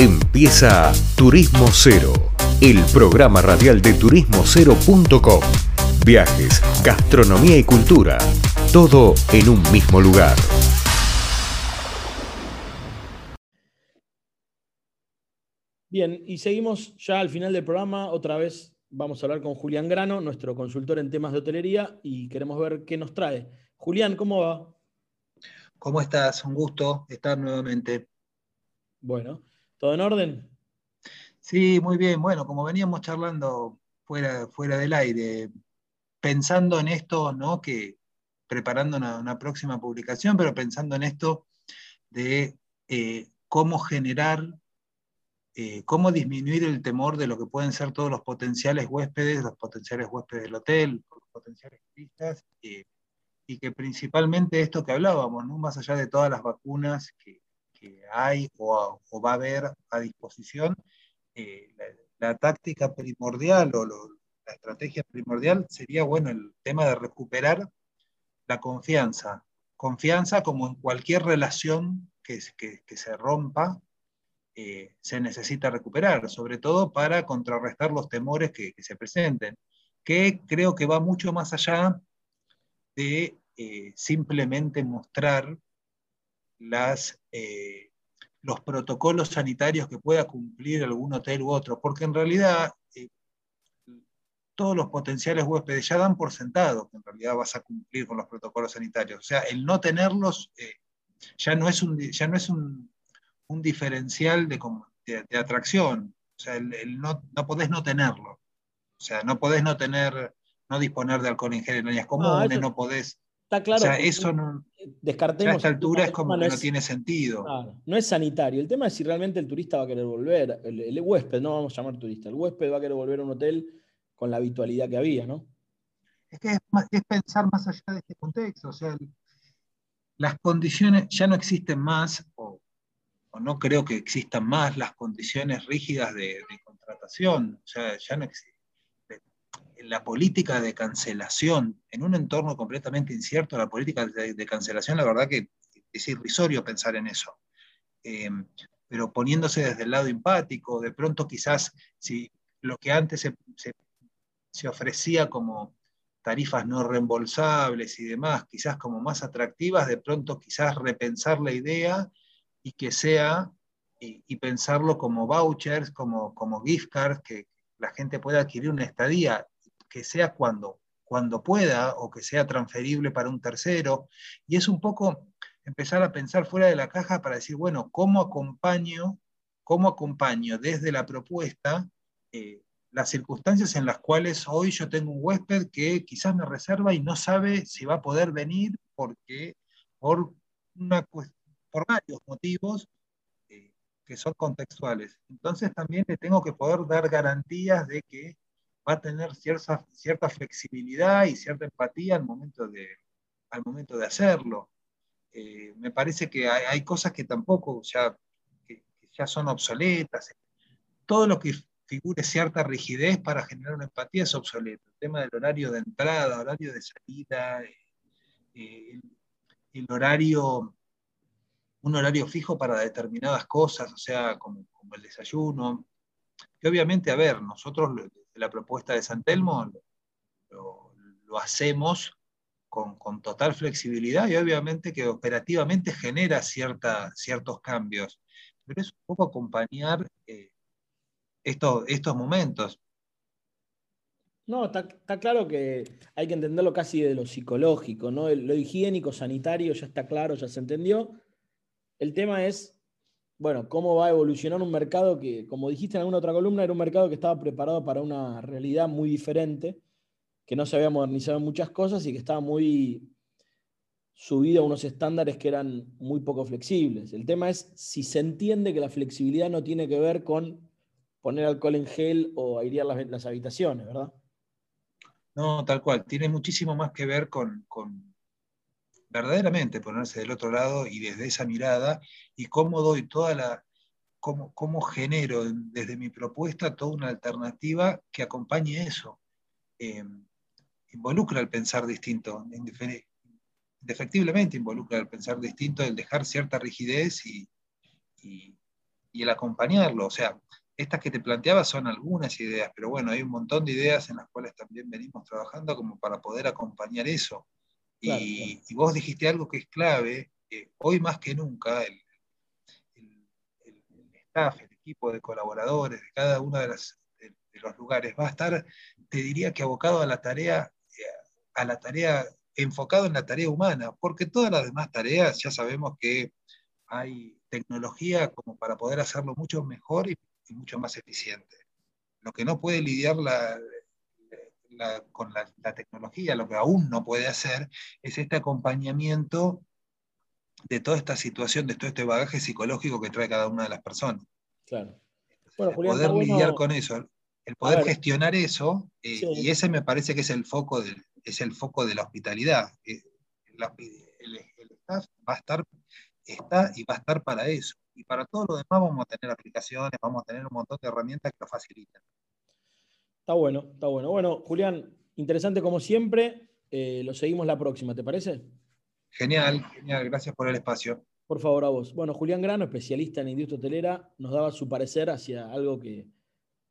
Empieza Turismo Cero, el programa radial de turismocero.com. Viajes, gastronomía y cultura, todo en un mismo lugar. Bien, y seguimos ya al final del programa. Otra vez vamos a hablar con Julián Grano, nuestro consultor en temas de hotelería, y queremos ver qué nos trae. Julián, ¿cómo va? ¿Cómo estás? Un gusto estar nuevamente. Bueno, ¿todo en orden? Sí, muy bien. Bueno, como veníamos charlando fuera, fuera del aire, pensando en esto, ¿no? Que preparando una, próxima publicación, pero pensando en esto de eh, cómo generar eh, cómo disminuir el temor de lo que pueden ser todos los potenciales huéspedes, los potenciales huéspedes del hotel, los potenciales turistas, eh, y que principalmente esto que hablábamos, ¿no? más allá de todas las vacunas que, hay o, va a haber a disposición, eh, la, táctica primordial o la estrategia primordial sería bueno, el tema de recuperar la confianza. Confianza como en cualquier relación que, que se rompa, eh, se necesita recuperar, sobre todo para contrarrestar los temores que, se presenten, que creo que va mucho más allá de eh, simplemente mostrar las, eh, los protocolos sanitarios que pueda cumplir algún hotel u otro, porque en realidad todos los potenciales huéspedes ya dan por sentado que en realidad vas a cumplir con los protocolos sanitarios. O sea, el no tenerlos ya no es un, ya no es un, un diferencial de, de, atracción. O sea, el, no, no, podés no tenerlo. O sea, no podés no tener, no disponer de alcohol en gel en áreas comunes, no, podés. Está claro. O sea, eso no. Descartemos. a esta altura es como que no, tiene sentido. no es sanitario. El tema es si realmente el turista va a querer volver. El, huésped, no vamos a llamar turista. El huésped va a querer volver a un hotel con la habitualidad que había, ¿no? Es que es, es pensar más allá de este contexto. O sea, las condiciones ya no existen más, o o no creo que existan más las condiciones rígidas de, contratación. O sea, ya no existe. La política de cancelación, en un entorno completamente incierto, la política de, cancelación, la verdad que es irrisorio pensar en eso. Eh, pero poniéndose desde el lado empático, de pronto quizás si lo que antes se, se ofrecía como tarifas no reembolsables y demás, quizás como más atractivas, de pronto quizás repensar la idea y que sea, y, pensarlo como vouchers, como, como gift cards, que la gente pueda adquirir una estadía, que sea cuando, cuando pueda o que sea transferible para un tercero. Y es un poco empezar a pensar fuera de la caja para decir, bueno, ¿cómo acompaño, cómo acompaño desde la propuesta eh, las circunstancias en las cuales hoy yo tengo un huésped que quizás me reserva y no sabe si va a poder venir porque por una por varios motivos eh, que son contextuales. Entonces también le tengo que poder dar garantías de que va a tener cierta, cierta flexibilidad y cierta empatía al momento de, al momento de hacerlo. Eh, me parece que hay, cosas que tampoco ya, ya son obsoletas. Todo lo que figure cierta rigidez para generar una empatía es obsoleto. El tema del horario de entrada, horario de salida, eh, el horario un horario fijo para determinadas cosas, o sea, como, el desayuno. Que obviamente, a ver, nosotros la propuesta de San Telmo lo, hacemos con, total flexibilidad y obviamente que operativamente genera cierta, ciertos cambios. Pero es un poco acompañar eh, estos, estos momentos. No, está, claro que hay que entenderlo casi de lo psicológico, ¿no? Lo higiénico, sanitario, ya está claro, ya se entendió. El tema es, bueno, cómo va a evolucionar un mercado que, como dijiste en alguna otra columna, era un mercado que estaba preparado para una realidad muy diferente, que no se había modernizado en muchas cosas y que estaba muy subido a unos estándares que eran muy poco flexibles. El tema es si se entiende que la flexibilidad no tiene que ver con poner alcohol en gel o airear las, habitaciones, ¿verdad? No, tal cual. Tiene muchísimo más que ver con verdaderamente ponerse del otro lado y desde esa mirada y cómo doy toda la, cómo, cómo genero desde mi propuesta toda una alternativa que acompañe eso. Eh, involucra el pensar distinto, indefectiblemente involucra el pensar distinto, el dejar cierta rigidez y, y el acompañarlo. O sea, estas que te planteaba son algunas ideas, pero bueno, hay un montón de ideas en las cuales también venimos trabajando como para poder acompañar eso. Y, vos dijiste algo que es clave, hoy más que nunca el, staff, el equipo de colaboradores de cada uno de, de, los lugares va a estar, te diría que abocado a la tarea, a la tarea, enfocado en la tarea humana, porque todas las demás tareas ya sabemos que hay tecnología como para poder hacerlo mucho mejor y, mucho más eficiente. Lo que no puede lidiar con la, tecnología, lo que aún no puede hacer, es este acompañamiento de toda esta situación, de todo este bagaje psicológico que trae cada una de las personas. Claro. Bueno, poder lidiar con eso, el poder gestionar eso, eh, y ese me parece que es el foco de, es el foco de la hospitalidad. Eh, el, el, staff va a estar está y va a estar para eso. Y para todo lo demás vamos a tener aplicaciones, vamos a tener un montón de herramientas que lo faciliten. Está bueno, está bueno. Bueno, Julián, interesante como siempre. Eh, lo seguimos la próxima, ¿te parece? Genial, genial. Gracias por el espacio. Por favor, a vos. Bueno, Julián Grano, especialista en industria hotelera, nos daba su parecer hacia algo que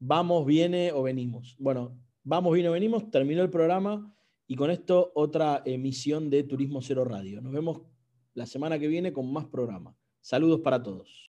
vamos, viene o venimos. Bueno, vamos, viene o venimos, terminó el programa y con esto otra emisión de Turismo Cero Radio. Nos vemos la semana que viene con más programa. Saludos para todos.